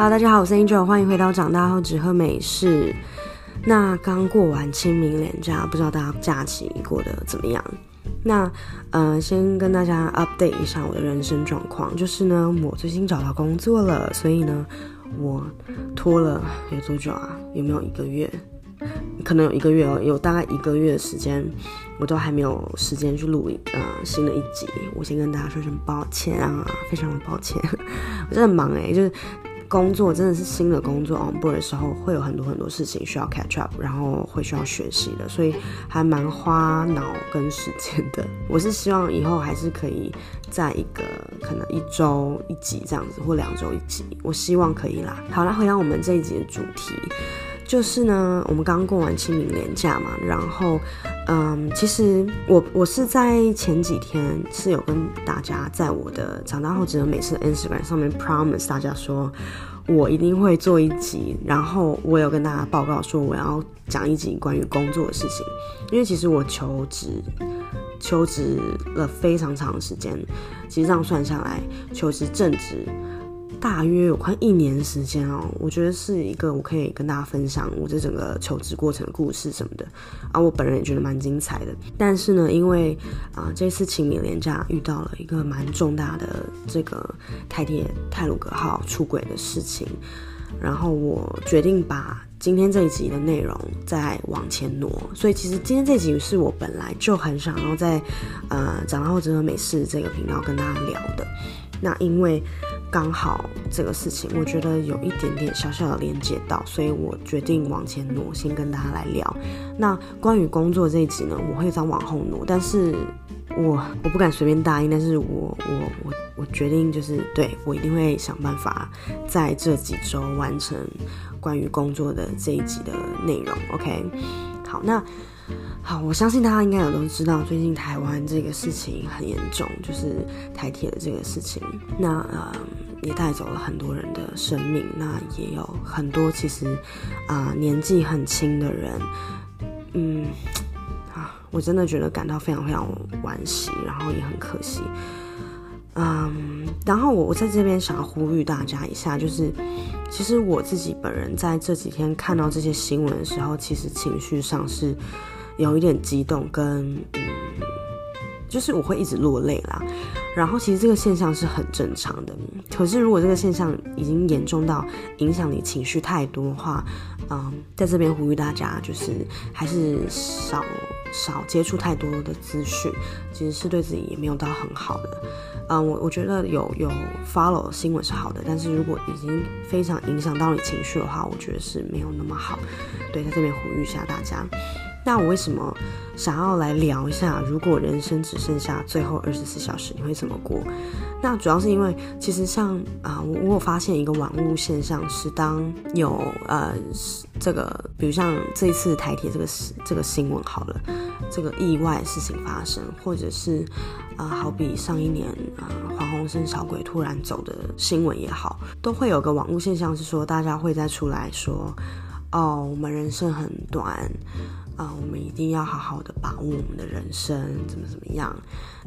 哈大家好，我是 Angel，欢迎回到长大后只喝美式。那刚过完清明连假，不知道大家假期过得怎么样？那呃，先跟大家 update 一下我的人生状况，就是呢，我最近找到工作了，所以呢，我拖了有多久啊？有没有一个月？可能有一个月哦，有大概一个月的时间，我都还没有时间去录呃新的一集。我先跟大家说声抱歉啊，非常的抱歉，我真的很忙哎，就是。工作真的是新的工作 on board 的时候，会有很多很多事情需要 catch up，然后会需要学习的，所以还蛮花脑跟时间的。我是希望以后还是可以在一个可能一周一集这样子，或两周一集，我希望可以啦。好，啦回到我们这一集的主题，就是呢，我们刚过完清明连假嘛，然后。嗯，其实我我是在前几天是有跟大家在我的长大后只能每次的 Instagram 上面 promise 大家说，我一定会做一集，然后我有跟大家报告说我要讲一集关于工作的事情，因为其实我求职求职了非常长时间，其实这样算下来，求职正职。大约有快一年时间哦，我觉得是一个我可以跟大家分享我这整个求职过程的故事什么的啊，我本人也觉得蛮精彩的。但是呢，因为啊这次清明连假遇到了一个蛮重大的这个泰铁泰鲁格号出轨的事情，然后我决定把今天这一集的内容再往前挪。所以其实今天这集是我本来就很想要在呃长大后只喝美式这个频道跟大家聊的。那因为刚好这个事情，我觉得有一点点小小的连接到，所以我决定往前挪，先跟大家来聊。那关于工作这一集呢，我会再往后挪，但是我我不敢随便答应，但是我我我我决定就是对，我一定会想办法在这几周完成关于工作的这一集的内容。OK，好，那。好，我相信大家应该也都知道，最近台湾这个事情很严重，就是台铁的这个事情，那呃也带走了很多人的生命，那也有很多其实啊、年纪很轻的人，嗯啊，我真的觉得感到非常非常惋惜，然后也很可惜，嗯，然后我我在这边想要呼吁大家一下，就是其实我自己本人在这几天看到这些新闻的时候，其实情绪上是。有一点激动，跟嗯，就是我会一直落泪啦。然后其实这个现象是很正常的，可是如果这个现象已经严重到影响你情绪太多的话，嗯，在这边呼吁大家，就是还是少少接触太多的资讯，其实是对自己也没有到很好的。嗯，我我觉得有有 follow 新闻是好的，但是如果已经非常影响到你情绪的话，我觉得是没有那么好。对，在这边呼吁一下大家。那我为什么想要来聊一下，如果人生只剩下最后二十四小时，你会怎么过？那主要是因为，其实像啊、我我有发现一个网络现象是，当有呃这个，比如像这一次台铁这个这个新闻好了，这个意外事情发生，或者是啊、好比上一年啊、呃、黄鸿升小鬼突然走的新闻也好，都会有个网络现象是说，大家会再出来说，哦，我们人生很短。啊、我们一定要好好的把握我们的人生，怎么怎么样？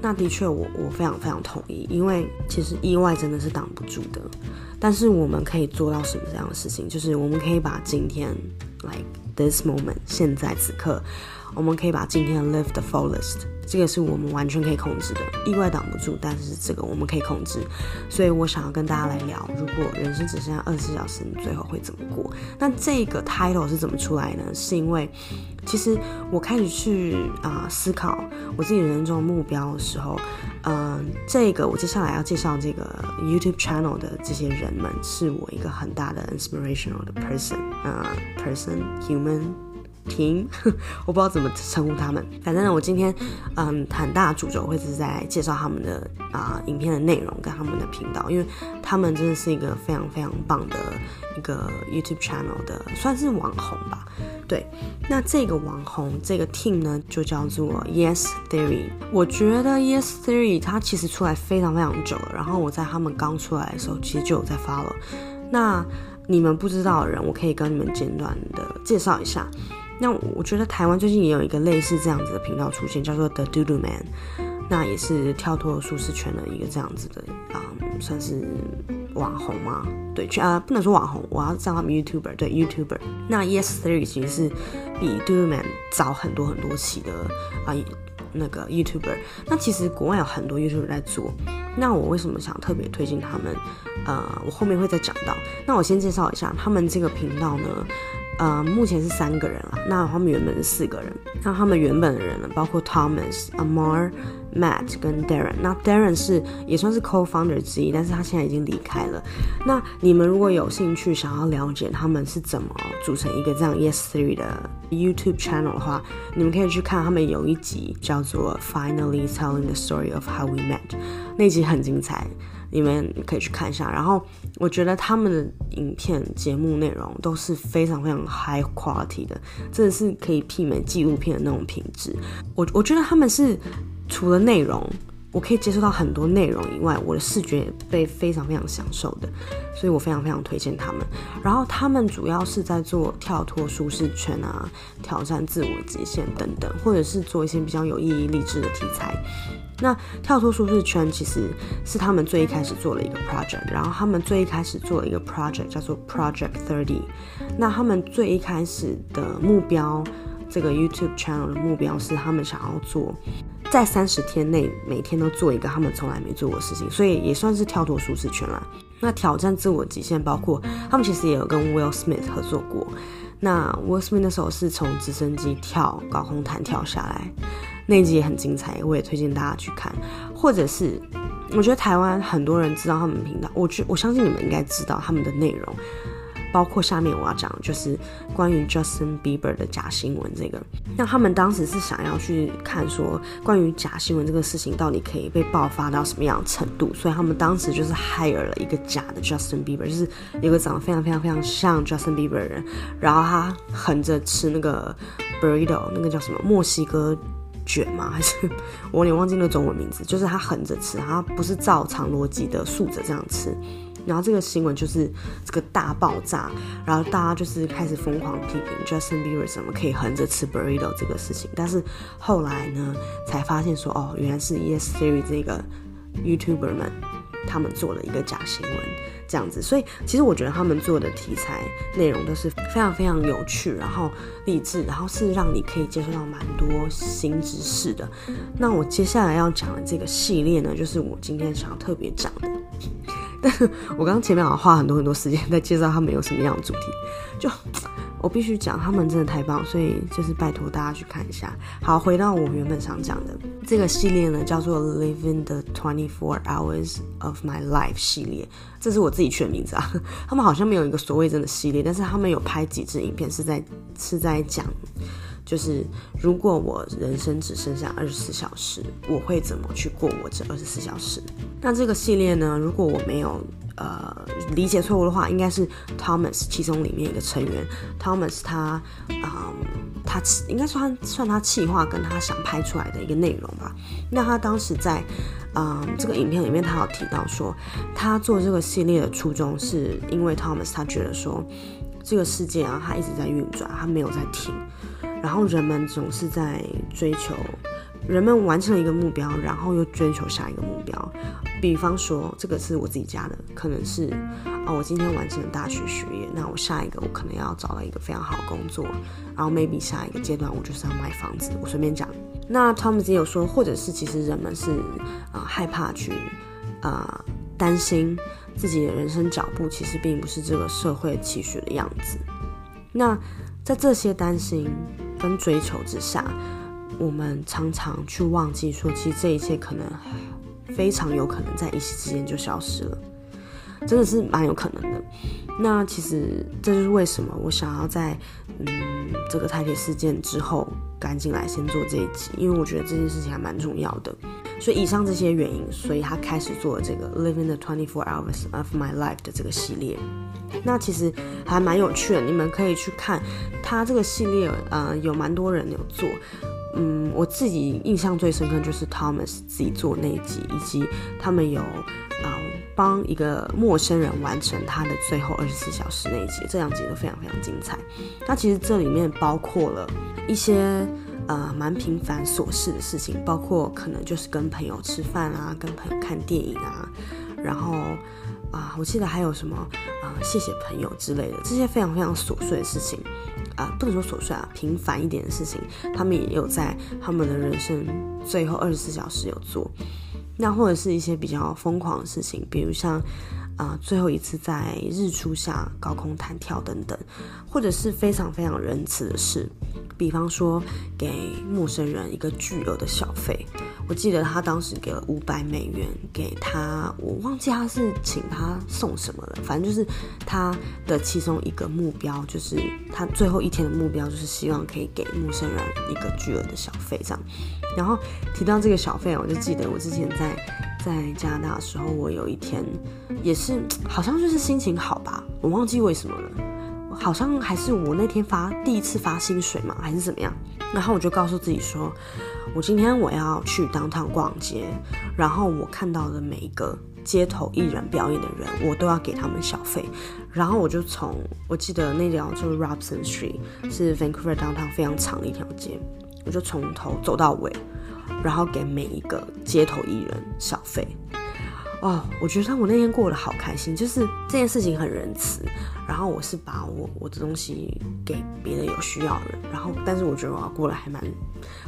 那的确，我我非常非常同意，因为其实意外真的是挡不住的。但是我们可以做到什么这样的事情？就是我们可以把今天，like this moment，现在此刻，我们可以把今天 live the fullest。这个是我们完全可以控制的，意外挡不住，但是这个我们可以控制。所以我想要跟大家来聊，如果人生只剩下二十四小时，你最后会怎么过？那这个 title 是怎么出来呢？是因为其实我开始去啊、思考我自己人生中的目标的时候，嗯、呃，这个我接下来要介绍这个 YouTube channel 的这些人们，是我一个很大的 inspirational 的 person，呃，person human。停，我不知道怎么称呼他们。反正呢，我今天嗯很大主轴会是在介绍他们的啊、影片的内容跟他们的频道，因为他们真的是一个非常非常棒的一个 YouTube channel 的，算是网红吧。对，那这个网红这个 team 呢，就叫做 Yes Theory。我觉得 Yes Theory 它其实出来非常非常久了，然后我在他们刚出来的时候，其实就有在 follow。那你们不知道的人，我可以跟你们简短的介绍一下。那我觉得台湾最近也有一个类似这样子的频道出现，叫做 The Doodoo Man，那也是跳脱舒适圈的一个这样子的啊、嗯，算是网红吗？对，啊、不能说网红，我要叫他们 YouTuber。对，YouTuber。那 Yes Theory 其实是比 Doodleman 早很多很多期的啊、那个 YouTuber。那其实国外有很多 YouTuber 在做。那我为什么想特别推荐他们？呃，我后面会再讲到。那我先介绍一下他们这个频道呢。呃，目前是三个人了。那他们原本是四个人。那他们原本的人呢，包括 Thomas、Amar、Matt 跟 Darren。那 Darren 是也算是 co-founder 之一，但是他现在已经离开了。那你们如果有兴趣想要了解他们是怎么组成一个这样 Yes Three 的 YouTube channel 的话，你们可以去看他们有一集叫做 Finally Telling the Story of How We Met，那集很精彩。你们可以去看一下，然后我觉得他们的影片节目内容都是非常非常 high quality 的，真的是可以媲美纪录片的那种品质。我我觉得他们是除了内容，我可以接受到很多内容以外，我的视觉也被非常非常享受的，所以我非常非常推荐他们。然后他们主要是在做跳脱舒适圈啊，挑战自我极限等等，或者是做一些比较有意义、励志的题材。那跳脱舒适圈其实是他们最一开始做了一个 project，然后他们最一开始做了一个 project 叫做 Project Thirty。那他们最一开始的目标，这个 YouTube channel 的目标是他们想要做在三十天内每天都做一个他们从来没做过的事情，所以也算是跳脱舒适圈啦。那挑战自我极限，包括他们其实也有跟 Will Smith 合作过。那 Will Smith 那时候是从直升机跳高空弹跳下来。那一集也很精彩，我也推荐大家去看。或者是，我觉得台湾很多人知道他们频道，我觉我相信你们应该知道他们的内容，包括下面我要讲的就是关于 Justin Bieber 的假新闻这个。那他们当时是想要去看说，关于假新闻这个事情到底可以被爆发到什么样的程度，所以他们当时就是 hire 了一个假的 Justin Bieber，就是有个长得非常非常非常像 Justin Bieber 的人，然后他横着吃那个 burrito，那个叫什么墨西哥。卷吗？还是 我有点忘记那个中文名字？就是他横着吃，他不是照常逻辑的竖着这样吃。然后这个新闻就是这个大爆炸，然后大家就是开始疯狂批评 Justin Bieber 怎么可以横着吃 burrito 这个事情。但是后来呢，才发现说哦，原来是 Yes Theory 这个 YouTuber 们他们做了一个假新闻。这样子，所以其实我觉得他们做的题材内容都是非常非常有趣，然后励志，然后是让你可以接受到蛮多新知识的。那我接下来要讲的这个系列呢，就是我今天想要特别讲的。但我刚刚前面好像花很多很多时间在介绍他们有什么样的主题，就。我必须讲，他们真的太棒，所以就是拜托大家去看一下。好，回到我原本想讲的这个系列呢，叫做《Living the Twenty Four Hours of My Life》系列，这是我自己取的名字啊。他们好像没有一个所谓真的系列，但是他们有拍几支影片，是在是在讲，就是如果我人生只剩下二十四小时，我会怎么去过我这二十四小时？那这个系列呢，如果我没有。呃，理解错误的话，应该是 Thomas 其中里面一个成员 Thomas 他，啊，他应该算算他企划跟他想拍出来的一个内容吧。那他当时在嗯这个影片里面，他有提到说，他做这个系列的初衷是因为 Thomas 他觉得说，这个世界啊，他一直在运转，他没有在停，然后人们总是在追求。人们完成了一个目标，然后又追求下一个目标。比方说，这个是我自己家的，可能是哦，我今天完成了大学学业，那我下一个我可能要找到一个非常好的工作，然后 maybe 下一个阶段我就是要买房子。我随便讲。那 Thomas 也有说，或者是其实人们是啊、呃、害怕去啊、呃、担心自己的人生脚步，其实并不是这个社会期许的样子。那在这些担心跟追求之下。我们常常去忘记说，其实这一切可能非常有可能在一夕之间就消失了，真的是蛮有可能的。那其实这就是为什么我想要在嗯这个台铁事件之后赶紧来先做这一集，因为我觉得这件事情还蛮重要的。所以以上这些原因，所以他开始做了这个 Living the Twenty Four Hours of My Life 的这个系列。那其实还蛮有趣的，你们可以去看他这个系列，呃，有蛮多人有做。嗯，我自己印象最深刻就是 Thomas 自己做那一集，以及他们有啊帮一个陌生人完成他的最后二十四小时那一集，这两集都非常非常精彩。那其实这里面包括了一些呃蛮平凡琐事的事情，包括可能就是跟朋友吃饭啊，跟朋友看电影啊，然后啊，我记得还有什么啊，谢谢朋友之类的，这些非常非常琐碎的事情啊，不能说琐碎啊，平凡一点的事情，他们也有在他们的人生最后二十四小时有做。那或者是一些比较疯狂的事情，比如像。啊，最后一次在日出下高空弹跳等等，或者是非常非常仁慈的事，比方说给陌生人一个巨额的小费。我记得他当时给了五百美元给他，我忘记他是请他送什么了，反正就是他的其中一个目标，就是他最后一天的目标，就是希望可以给陌生人一个巨额的小费这样。然后提到这个小费，我就记得我之前在。在加拿大的时候，我有一天也是，好像就是心情好吧，我忘记为什么了，好像还是我那天发第一次发薪水嘛，还是怎么样？然后我就告诉自己说，我今天我要去 downtown 逛街，然后我看到的每一个街头艺人表演的人，我都要给他们小费。然后我就从我记得那条就是 Robson Street，是 Vancouver downtown 非常长的一条街，我就从头走到尾。然后给每一个街头艺人小费，哦，我觉得我那天过得好开心，就是这件事情很仁慈。然后我是把我我的东西给别的有需要的人，然后但是我觉得我过得还蛮，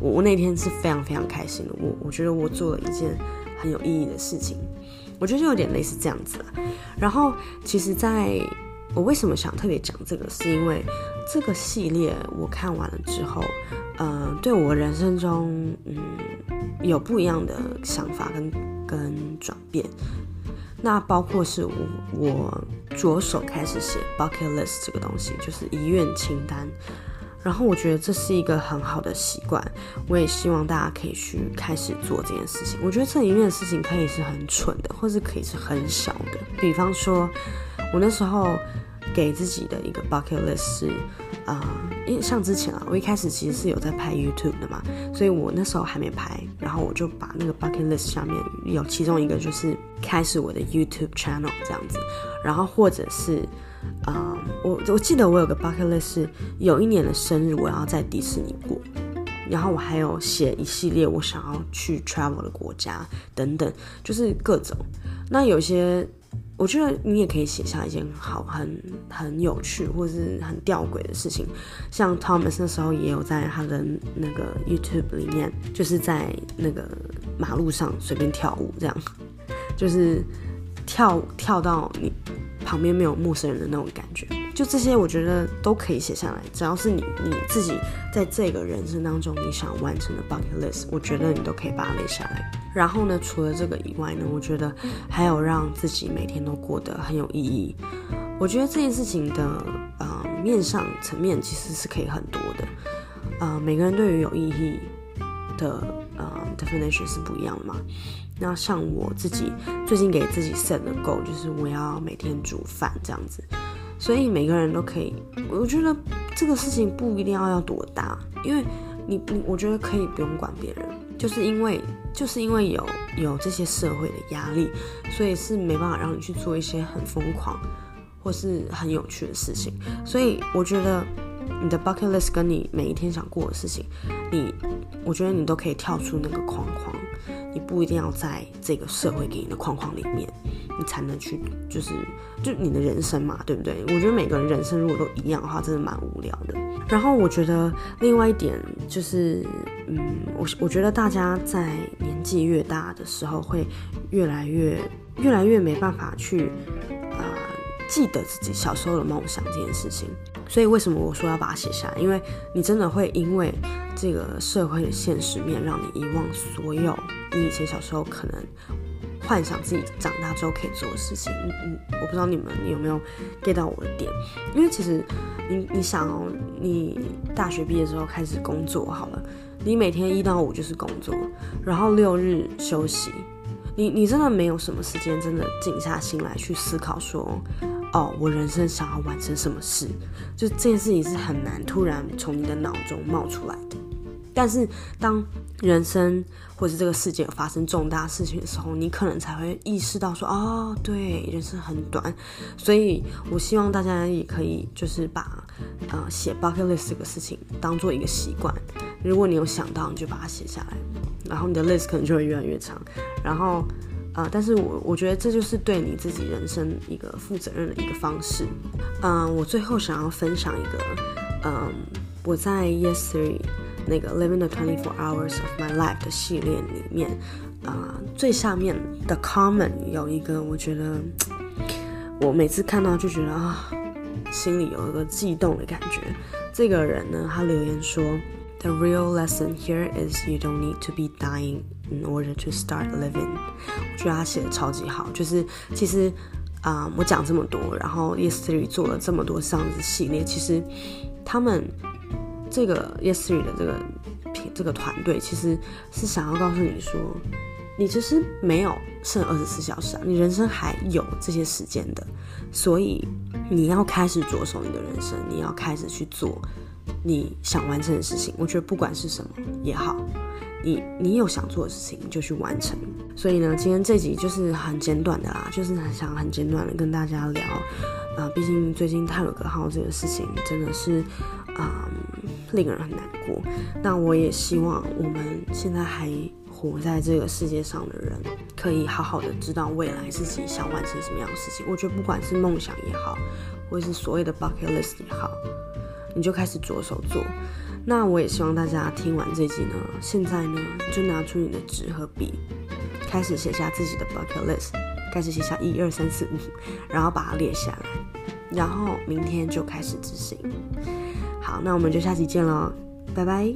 我我那天是非常非常开心的。我我觉得我做了一件很有意义的事情，我觉得就有点类似这样子。然后其实在我为什么想特别讲这个，是因为这个系列我看完了之后。嗯、对我人生中，嗯，有不一样的想法跟跟转变。那包括是我我着手开始写 bucket list 这个东西，就是遗愿清单。然后我觉得这是一个很好的习惯，我也希望大家可以去开始做这件事情。我觉得这里面的事情可以是很蠢的，或是可以是很小的。比方说，我那时候。给自己的一个 bucket list 是，呃，因为像之前啊，我一开始其实是有在拍 YouTube 的嘛，所以我那时候还没拍，然后我就把那个 bucket list 下面有其中一个就是开始我的 YouTube channel 这样子，然后或者是，啊、我我记得我有个 bucket list 是有一年的生日我要在迪士尼过，然后我还有写一系列我想要去 travel 的国家等等，就是各种，那有些。我觉得你也可以写下一件好、很很有趣或是很吊诡的事情，像 Thomas 那时候也有在他的那个 YouTube 里面，就是在那个马路上随便跳舞，这样，就是跳跳到你旁边没有陌生人的那种感觉。就这些，我觉得都可以写下来。只要是你你自己在这个人生当中你想完成的 bucket list，我觉得你都可以把它列下来。然后呢，除了这个以外呢，我觉得还有让自己每天都过得很有意义。我觉得这件事情的呃面上层面其实是可以很多的。呃，每个人对于有意义的呃 definition 是不一样的嘛。那像我自己最近给自己 set 的够就是我要每天煮饭这样子。所以每个人都可以，我觉得这个事情不一定要要多大，因为你你我觉得可以不用管别人，就是因为 就是因为有有这些社会的压力，所以是没办法让你去做一些很疯狂或是很有趣的事情。所以我觉得你的 bucket list 跟你每一天想过的事情，你我觉得你都可以跳出那个框框，你不一定要在这个社会给你的框框里面。你才能去，就是就你的人生嘛，对不对？我觉得每个人人生如果都一样的话，真的蛮无聊的。然后我觉得另外一点就是，嗯，我我觉得大家在年纪越大的时候，会越来越越来越没办法去、记得自己小时候的梦想这件事情。所以为什么我说要把它写下来？因为你真的会因为这个社会的现实面，让你遗忘所有你以前小时候可能。幻想自己长大之后可以做的事情，嗯嗯，我不知道你们有没有 get 到我的点，因为其实你你想哦，你大学毕业之后开始工作好了，你每天一到五就是工作，然后六日休息，你你真的没有什么时间真的静下心来去思考说，哦，我人生想要完成什么事，就这件事情是很难突然从你的脑中冒出来的。但是，当人生或是这个世界发生重大事情的时候，你可能才会意识到说：“哦，对，人生很短。”所以，我希望大家也可以就是把呃写 bucket list 这个事情当做一个习惯。如果你有想到，你就把它写下来，然后你的 list 可能就会越来越长。然后，呃，但是我我觉得这就是对你自己人生一个负责任的一个方式。嗯、我最后想要分享一个，嗯、我在 yesterday 那个 Living the Twenty Four Hours of My Life 的系列里面，啊、最下面的 comment 有一个，我觉得我每次看到就觉得啊，心里有一个悸动的感觉。这个人呢，他留言说。The real lesson here is you don't need to be dying in order to start living。我觉得他写的超级好，就是其实啊、我讲这么多，然后 Yesterday 做了这么多这样子系列，其实他们这个 Yesterday 的这个这个团队，其实是想要告诉你说，你其实没有剩二十四小时啊，你人生还有这些时间的，所以你要开始着手你的人生，你要开始去做。你想完成的事情，我觉得不管是什么也好，你你有想做的事情，就去完成。所以呢，今天这集就是很简短的啦，就是很想很简短的跟大家聊。啊、毕竟最近泰鲁格号这个事情真的是，啊、令人很难过。那我也希望我们现在还活在这个世界上的人，可以好好的知道未来自己想完成什么样的事情。我觉得不管是梦想也好，或是所谓的 bucket list 也好。你就开始着手做，那我也希望大家听完这集呢，现在呢就拿出你的纸和笔，开始写下自己的 bucket list，开始写下一二三四五，然后把它列下来，然后明天就开始执行。好，那我们就下期见喽，拜拜。